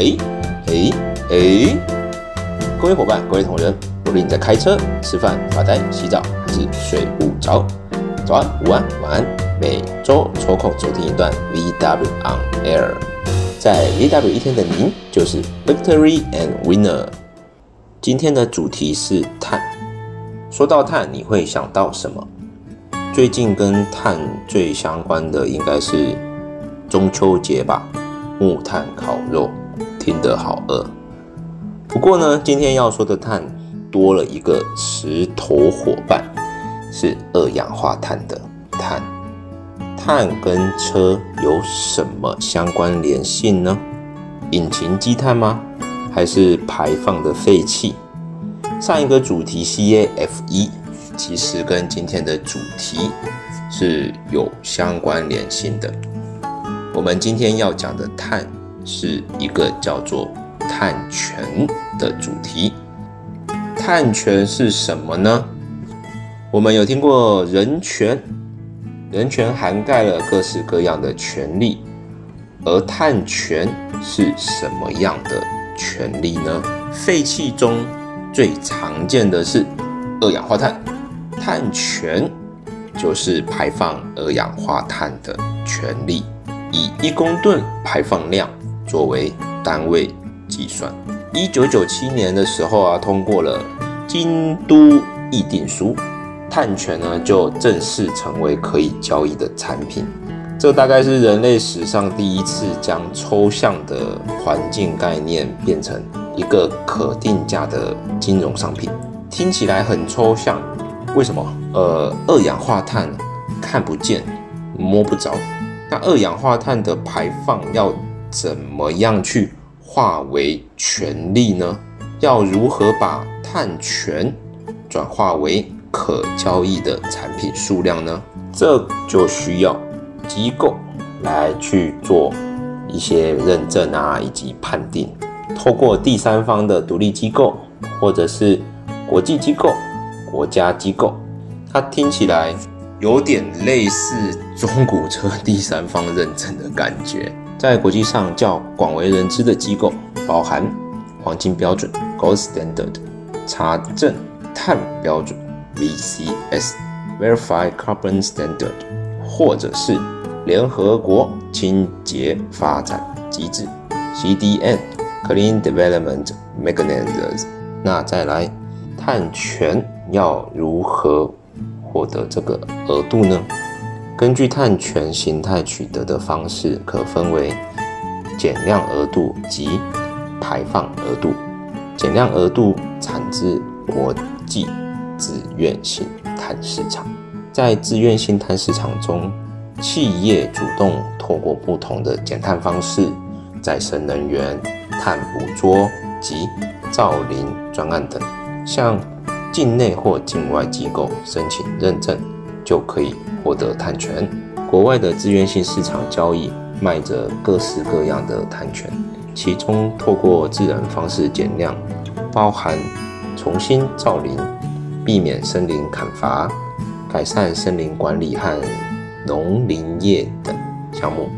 哎哎哎！各位伙伴，各位同仁，无论你在开车、吃饭、发呆、洗澡，还是睡不着，早安、午安、晚安，每周抽空收听一段 VW on Air，在 VW 一天的您就是 Victory and Winner。今天的主题是碳。说到碳，你会想到什么？最近跟碳最相关的应该是中秋节吧，木炭烤肉，听得好饿。不过呢，今天要说的碳多了一个石头伙伴，是二氧化碳的碳。碳跟车有什么相关联性呢？引擎积碳吗？还是排放的废气？上一个主题 CAFE。其实跟今天的主题是有相关联性的。我们今天要讲的碳是一个叫做碳权的主题。碳权是什么呢？我们有听过人权，人权涵盖了各式各样的权利，而碳权是什么样的权利呢？废气中最常见的是二氧化碳。碳权就是排放二氧化碳的权利，以一公吨排放量作为单位计算。一九九七年的时候啊，通过了京都议定书，碳权呢就正式成为可以交易的产品。这大概是人类史上第一次将抽象的环境概念变成一个可定价的金融商品。听起来很抽象。为什么？呃，二氧化碳看不见、摸不着，那二氧化碳的排放要怎么样去化为权利呢？要如何把碳权转化为可交易的产品数量呢？这就需要机构来去做一些认证啊，以及判定，透过第三方的独立机构，或者是国际机构。国家机构，它听起来有点类似中古车 第三方认证的感觉。在国际上较广为人知的机构，包含黄金标准 （Gold Standard）、查证碳标准 （VCS，Verified Carbon Standard），或者是联合国清洁发展机制 （CDM，Clean Development Mechanisms）。那再来碳权。要如何获得这个额度呢？根据碳权形态取得的方式，可分为减量额度及排放额度。减量额度产自国际自愿性碳市场，在自愿性碳市场中，企业主动透过不同的减碳方式，再生能源、碳捕捉及造林专案等，向境内或境外机构申请认证，就可以获得碳权。国外的自愿性市场交易卖着各式各样的碳权，其中透过自然方式减量，包含重新造林、避免森林砍伐、改善森林管理和农林业等项目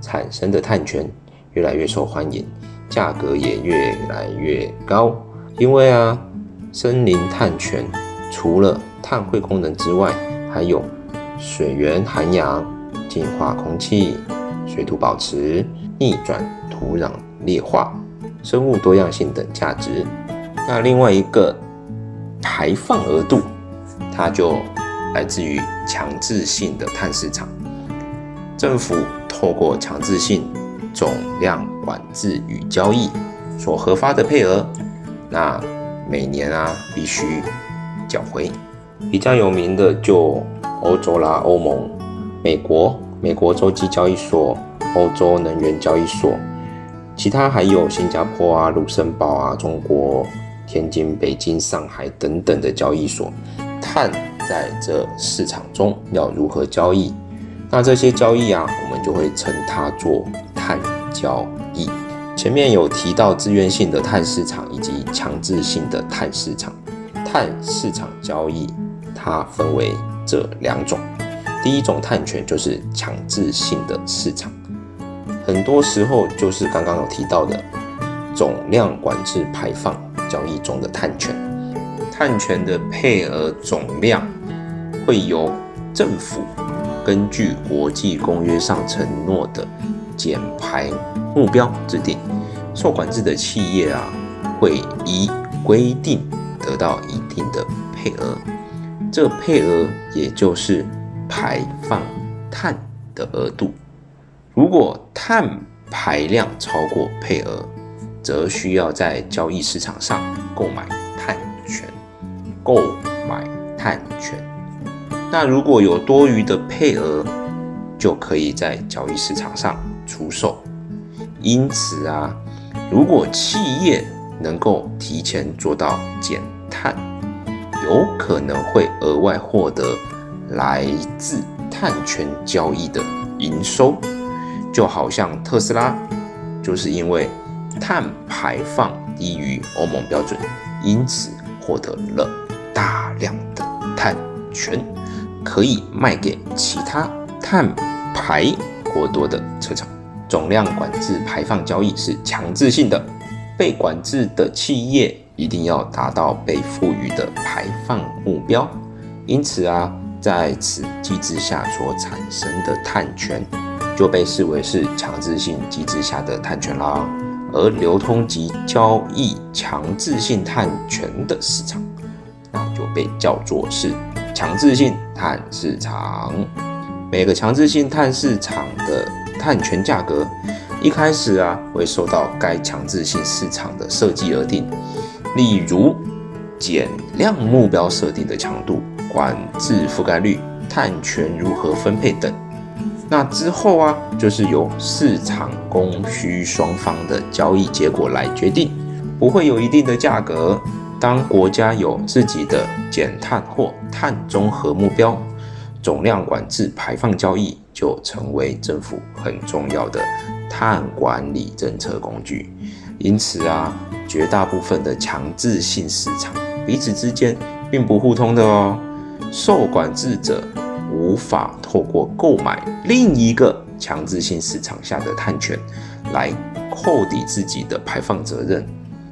产生的碳权越来越受欢迎，价格也越来越高。因为啊。森林碳权除了碳汇功能之外，还有水源涵养、净化空气、水土保持、逆转土壤劣化、生物多样性等价值。那另外一个排放额度，它就来自于强制性的碳市场，政府透过强制性总量管制与交易所核发的配额，那。每年啊，必须缴回。比较有名的就欧洲啦，欧盟、美国、美国洲际交易所、欧洲能源交易所，其他还有新加坡啊、卢森堡啊、中国天津、北京、上海等等的交易所。碳在这市场中要如何交易？那这些交易啊，我们就会称它做碳交易。前面有提到自愿性的碳市场以及强制性的碳市场。碳市场交易它分为这两种。第一种碳权就是强制性的市场，很多时候就是刚刚有提到的总量管制排放交易中的碳权。碳权的配额总量会由政府根据国际公约上承诺的减排目标制定，受管制的企业啊会依规定得到一定的配额，这配额也就是排放碳的额度。如果碳排量超过配额，则需要在交易市场上购买碳权。购买碳权，那如果有多余的配额，就可以在交易市场上出售。因此啊，如果企业能够提前做到减碳，有可能会额外获得来自碳权交易的营收。就好像特斯拉，就是因为碳排放低于欧盟标准，因此获得了。大量的碳权可以卖给其他碳排过多的车厂。总量管制排放交易是强制性的，被管制的企业一定要达到被赋予的排放目标。因此啊，在此机制下所产生的碳权就被视为是强制性机制下的碳权啦。而流通及交易强制性碳权的市场。那就被叫做是强制性碳市场。每个强制性碳市场的碳权价格，一开始啊会受到该强制性市场的设计而定，例如减量目标设定的强度、管制覆盖率、碳权如何分配等。那之后啊，就是由市场供需双方的交易结果来决定，不会有一定的价格。当国家有自己的减碳或碳中和目标，总量管制排放交易就成为政府很重要的碳管理政策工具。因此啊，绝大部分的强制性市场彼此之间并不互通的哦。受管制者无法透过购买另一个强制性市场下的碳权来扣抵自己的排放责任，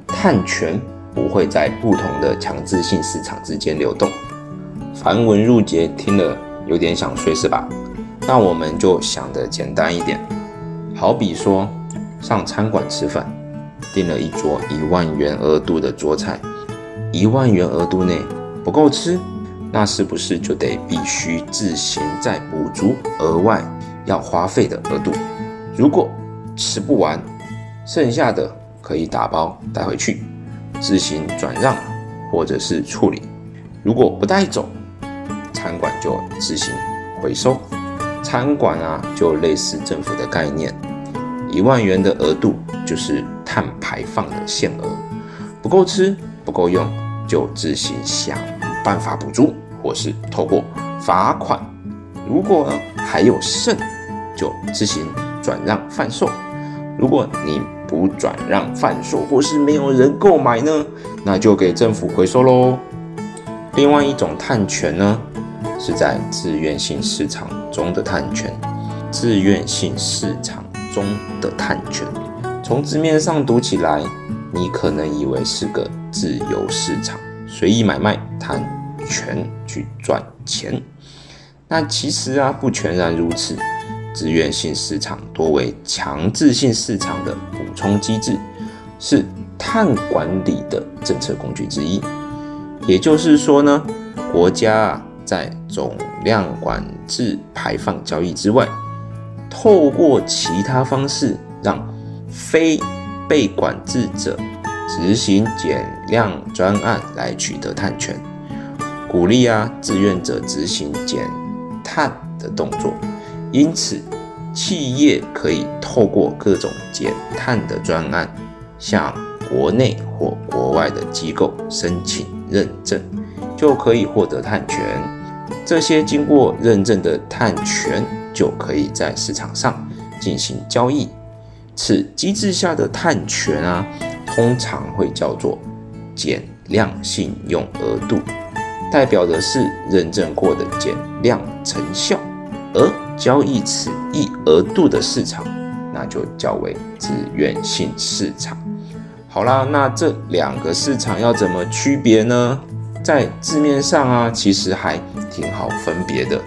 碳权。不会在不同的强制性市场之间流动。繁文缛节听了有点想睡是吧？那我们就想的简单一点，好比说上餐馆吃饭，订了一桌一万元额度的桌菜，一万元额度内不够吃，那是不是就得必须自行再补足额外要花费的额度？如果吃不完，剩下的可以打包带回去。自行转让或者是处理，如果不带走，餐馆就自行回收。餐馆啊，就类似政府的概念，一万元的额度就是碳排放的限额，不够吃不够用，就自行想办法补足，或是透过罚款。如果还有剩，就自行转让贩售。如果你不转让贩售，或是没有人购买呢，那就给政府回收喽。另外一种碳权呢，是在自愿性市场中的碳权。自愿性市场中的碳权，从字面上读起来，你可能以为是个自由市场，随意买卖碳权去赚钱。那其实啊，不全然如此。自愿性市场多为强制性市场的补充机制，是碳管理的政策工具之一。也就是说呢，国家啊在总量管制排放交易之外，透过其他方式让非被管制者执行减量专案来取得碳权，鼓励啊志愿者执行减碳的动作。因此，企业可以透过各种减碳的专案，向国内或国外的机构申请认证，就可以获得碳权。这些经过认证的碳权就可以在市场上进行交易。此机制下的碳权啊，通常会叫做减量信用额度，代表的是认证过的减量成效。而交易此一额度的市场，那就较为自愿性市场。好啦，那这两个市场要怎么区别呢？在字面上啊，其实还挺好分别的。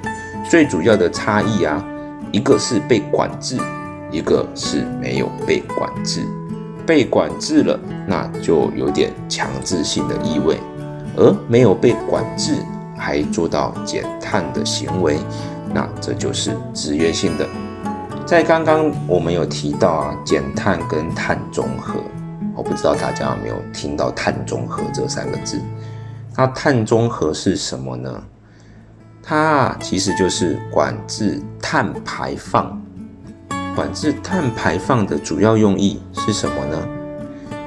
最主要的差异啊，一个是被管制，一个是没有被管制。被管制了，那就有点强制性的意味；而没有被管制，还做到减碳的行为，那这就是自愿性的。在刚刚我们有提到啊，减碳跟碳中和。我不知道大家有没有听到“碳中和”这三个字？那碳中和是什么呢？它其实就是管制碳排放。管制碳排放的主要用意是什么呢？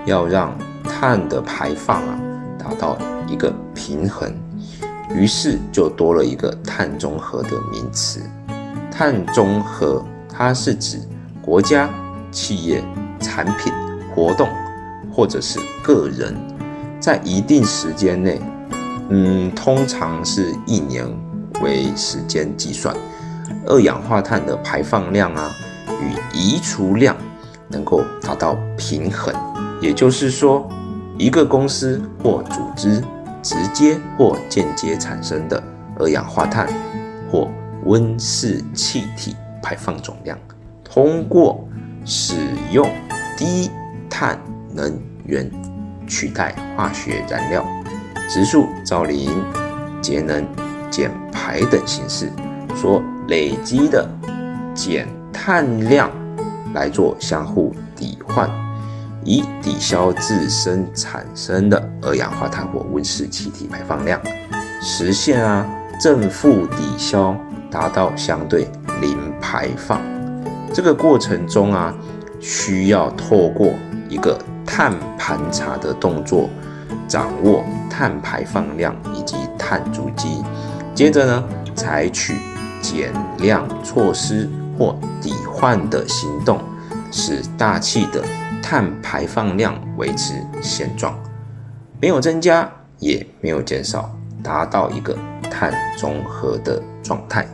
要让碳的排放啊达到一个平衡，于是就多了一个碳中和的名词。碳中和它是指国家、企业、产品、活动。或者是个人，在一定时间内，嗯，通常是一年为时间计算，二氧化碳的排放量啊与移除量能够达到平衡。也就是说，一个公司或组织直接或间接产生的二氧化碳或温室气体排放总量，通过使用低碳。能源取代化学燃料、植树造林、节能减排等形式所累积的减碳量来做相互抵换，以抵消自身产生的二氧化碳或温室气体排放量，实现啊正负抵消，达到相对零排放。这个过程中啊，需要透过一个。碳盘查的动作，掌握碳排放量以及碳足迹，接着呢，采取减量措施或抵换的行动，使大气的碳排放量维持现状，没有增加也没有减少，达到一个碳中和的状态。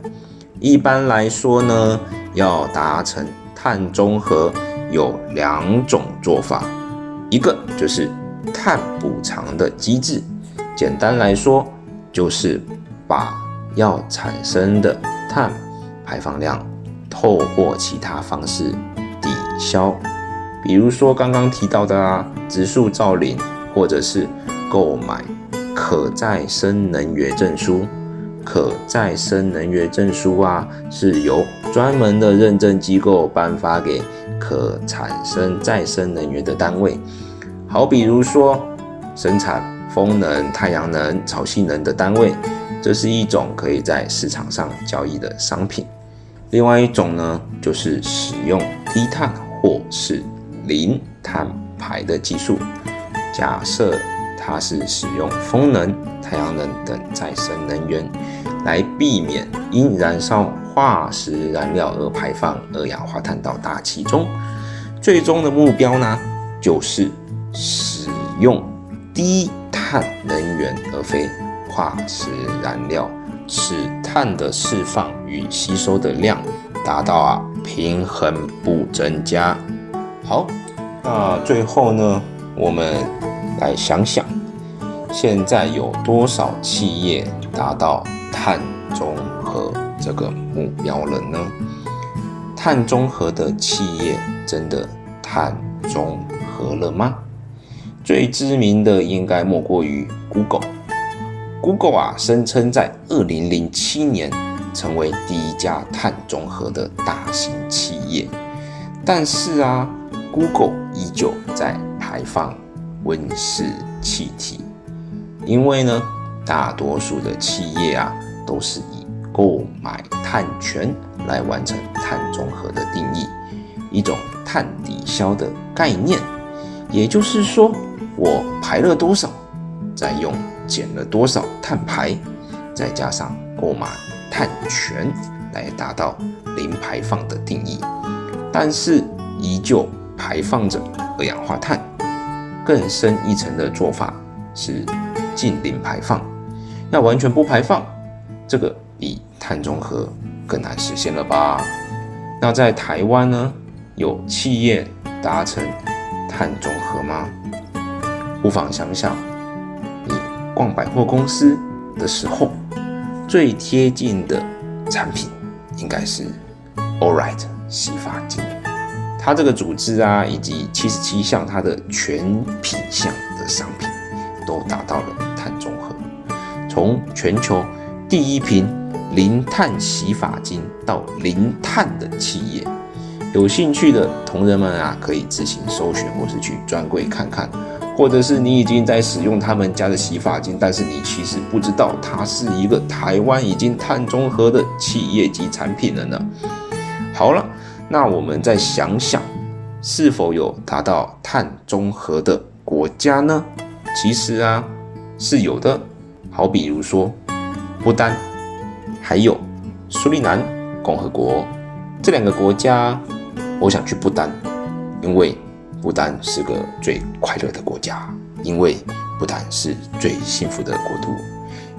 一般来说呢，要达成碳中和有两种做法。一个就是碳补偿的机制，简单来说就是把要产生的碳排放量透过其他方式抵消，比如说刚刚提到的啊，植树造林，或者是购买可再生能源证书。可再生能源证书啊，是由专门的认证机构颁发给。可产生再生能源的单位，好比如说生产风能、太阳能、潮汐能的单位，这是一种可以在市场上交易的商品。另外一种呢，就是使用低碳或是零碳排的技术。假设它是使用风能、太阳能等再生能源，来避免因燃烧。化石燃料而排放二氧化碳到大气中，最终的目标呢，就是使用低碳能源而非化石燃料，使碳的释放与吸收的量达到啊平衡不增加。好，那最后呢，我们来想想，现在有多少企业达到碳中和？这个目标了呢？碳中和的企业真的碳中和了吗？最知名的应该莫过于 Google。Google 啊，声称在二零零七年成为第一家碳中和的大型企业，但是啊，Google 依旧在排放温室气体，因为呢，大多数的企业啊，都是以购买碳权来完成碳中和的定义，一种碳抵消的概念。也就是说，我排了多少，再用减了多少碳排，再加上购买碳权来达到零排放的定义。但是依旧排放着二氧化碳。更深一层的做法是近零排放，要完全不排放，这个。比碳中和更难实现了吧？那在台湾呢，有企业达成碳中和吗？不妨想想，逛百货公司的时候，最贴近的产品应该是 All Right 洗发精。它这个组织啊，以及七十七项它的全品项的商品，都达到了碳中和。从全球第一瓶零碳洗发精到零碳的企业，有兴趣的同仁们啊，可以自行搜寻或是去专柜看看，或者是你已经在使用他们家的洗发精，但是你其实不知道它是一个台湾已经碳中和的企业级产品了呢。好了。那我们再想想，是否有达到碳中和的国家呢？其实啊，是有的。好，比如说不丹，还有苏利南共和国这两个国家，我想去不丹，因为不丹是个最快乐的国家，因为不丹是最幸福的国度，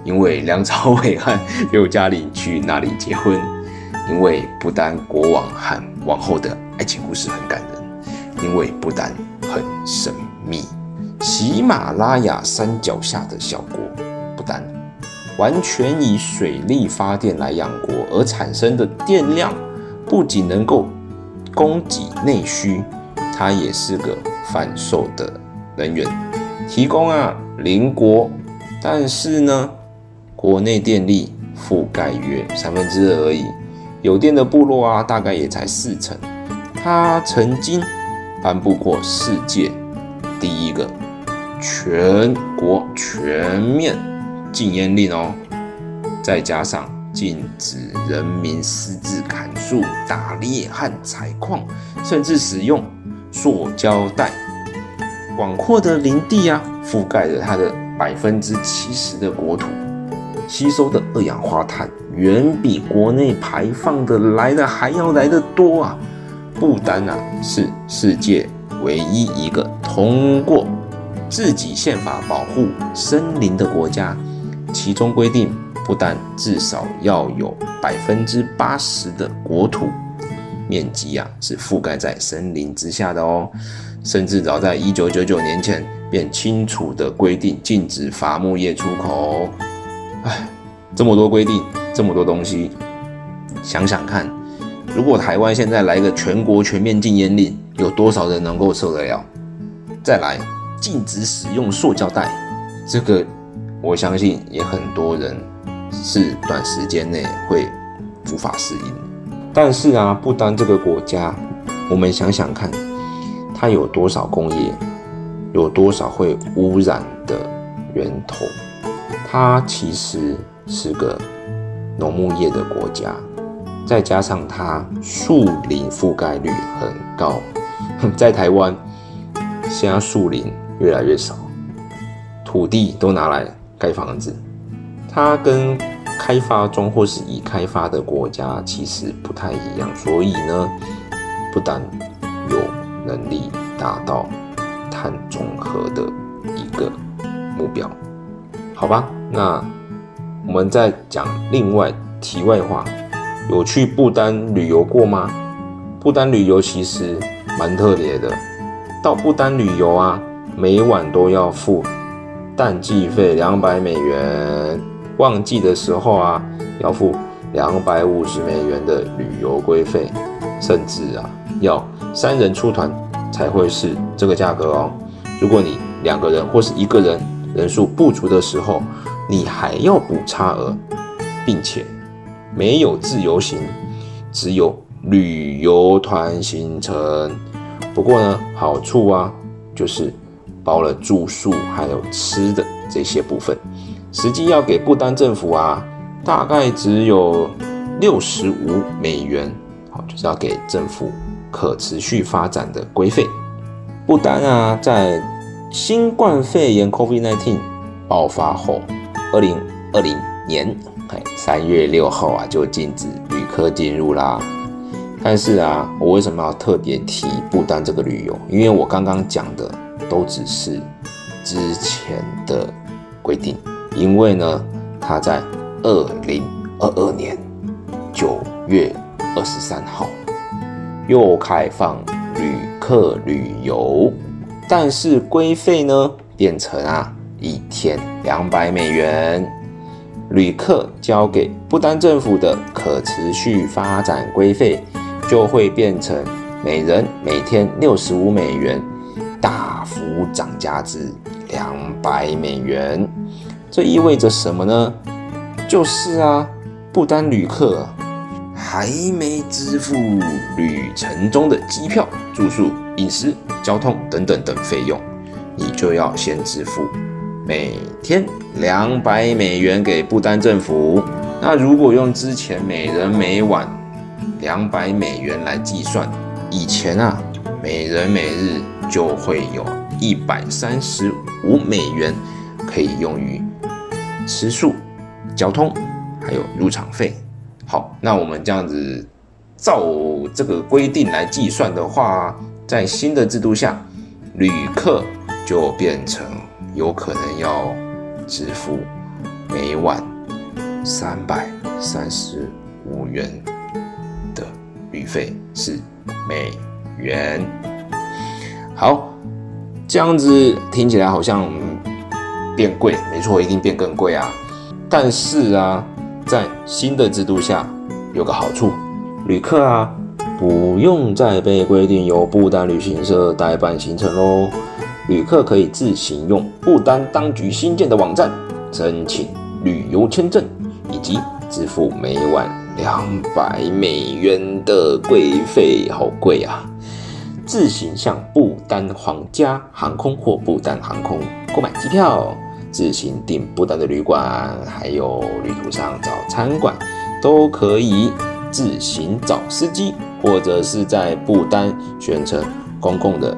因为梁朝伟和刘嘉玲去那里结婚。因为不丹国王和王后的爱情故事很感人，因为不丹很神秘。喜马拉雅山脚下的小国不丹，完全以水力发电来养国，而产生的电量不仅能够供给内需，它也是个贩售的能源，提供啊邻国。但是呢，国内电力覆盖约三分之二而已。有电的部落啊，大概也才四成。他曾经颁布过世界第一个全国全面禁烟令哦，再加上禁止人民私自砍树、打猎和采矿，甚至使用塑胶袋。广阔的林地啊，覆盖着它的百分之七十的国土。吸收的二氧化碳远比国内排放的来的还要来的多啊！不丹啊是世界唯一一个通过自己宪法保护森林的国家，其中规定不丹至少要有百分之八十的国土面积啊是覆盖在森林之下的哦，甚至早在一九九九年前便清楚的规定禁止伐木业出口。唉，这么多规定，这么多东西，想想看，如果台湾现在来个全国全面禁烟令，有多少人能够受得了？再来，禁止使用塑胶袋，这个我相信也很多人是短时间内会无法适应。但是啊，不单这个国家，我们想想看，它有多少工业，有多少会污染的源头？它其实是个农牧业的国家，再加上它树林覆盖率很高，在台湾现在树林越来越少，土地都拿来盖房子，它跟开发中或是已开发的国家其实不太一样，所以呢，不但有能力达到碳中和的一个目标，好吧？那我们再讲另外题外话，有去不丹旅游过吗？不丹旅游其实蛮特别的，到不丹旅游啊，每晚都要付淡季费两百美元，旺季的时候啊，要付两百五十美元的旅游规费，甚至啊，要三人出团才会是这个价格哦。如果你两个人或是一个人人数不足的时候，你还要补差额，并且没有自由行，只有旅游团行程。不过呢，好处啊，就是包了住宿还有吃的这些部分。实际要给不丹政府啊，大概只有六十五美元，好，就是要给政府可持续发展的规费。不丹啊，在新冠肺炎 COVID-19 爆发后。二零二零年，哎，三月六号啊，就禁止旅客进入啦。但是啊，我为什么要特别提不丹这个旅游？因为我刚刚讲的都只是之前的规定。因为呢，它在二零二二年九月二十三号又开放旅客旅游，但是规费呢变成啊一天两百美元，旅客交给不丹政府的可持续发展规费就会变成每人每天六十五美元，大幅涨价至两百美元。这意味着什么呢？就是啊，不丹旅客还没支付旅程中的机票、住宿、饮食、交通等等等费用，你就要先支付每天两百美元给不丹政府。那如果用之前每人每晚两百美元来计算，以前啊，每人每日就会有一百三十五美元可以用于食宿。交通还有入场费，好，那我们这样子照这个规定来计算的话，在新的制度下，旅客就变成有可能要支付每晚三百三十五元的旅费，是美元。好，这样子听起来好像变贵，没错，一定变更贵啊。但是啊，在新的制度下有个好处，旅客啊不用再被规定由不丹旅行社代办行程喽。旅客可以自行用不丹当局新建的网站申请旅游签证，以及支付每晚两百美元的规费，好贵啊！自行向不丹皇家航空或不丹航空购买机票。自行订不丹的旅馆，还有旅途上找餐馆，都可以自行找司机，或者是在不丹选乘公共的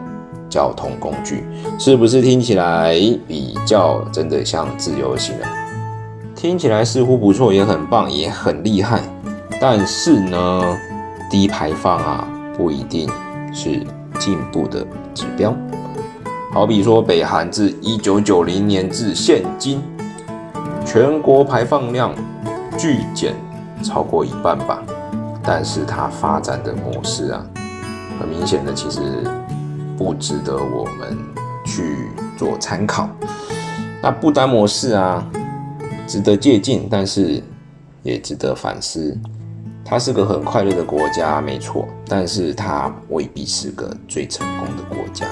交通工具，是不是听起来比较真的像自由行了？听起来似乎不错，也很棒，也很厉害。但是呢，低排放啊，不一定是进步的指标。好比说，北韩自一九九零年至现今，全国排放量巨减超过一半吧。但是它发展的模式啊，很明显的其实不值得我们去做参考。那不丹模式啊，值得借鉴，但是也值得反思。它是个很快乐的国家，没错，但是它未必是个最成功的国家。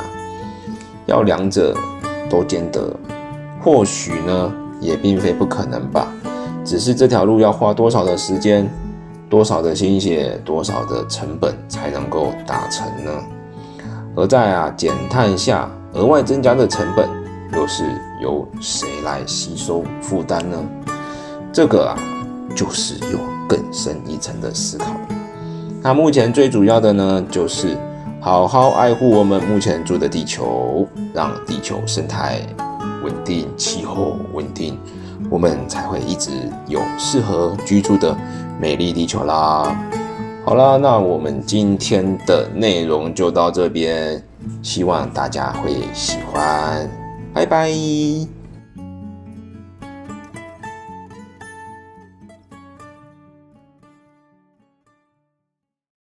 要两者都兼得，或许呢也并非不可能吧。只是这条路要花多少的时间、多少的心血、多少的成本才能够达成呢？而在啊减碳下额外增加的成本，又是由谁来吸收负担呢？这个啊就是有更深一层的思考。那目前最主要的呢就是。好好爱护我们目前住的地球，让地球生态稳定，气候稳定，我们才会一直有适合居住的美丽地球啦。好啦，那我们今天的内容就到这边，希望大家会喜欢，拜拜。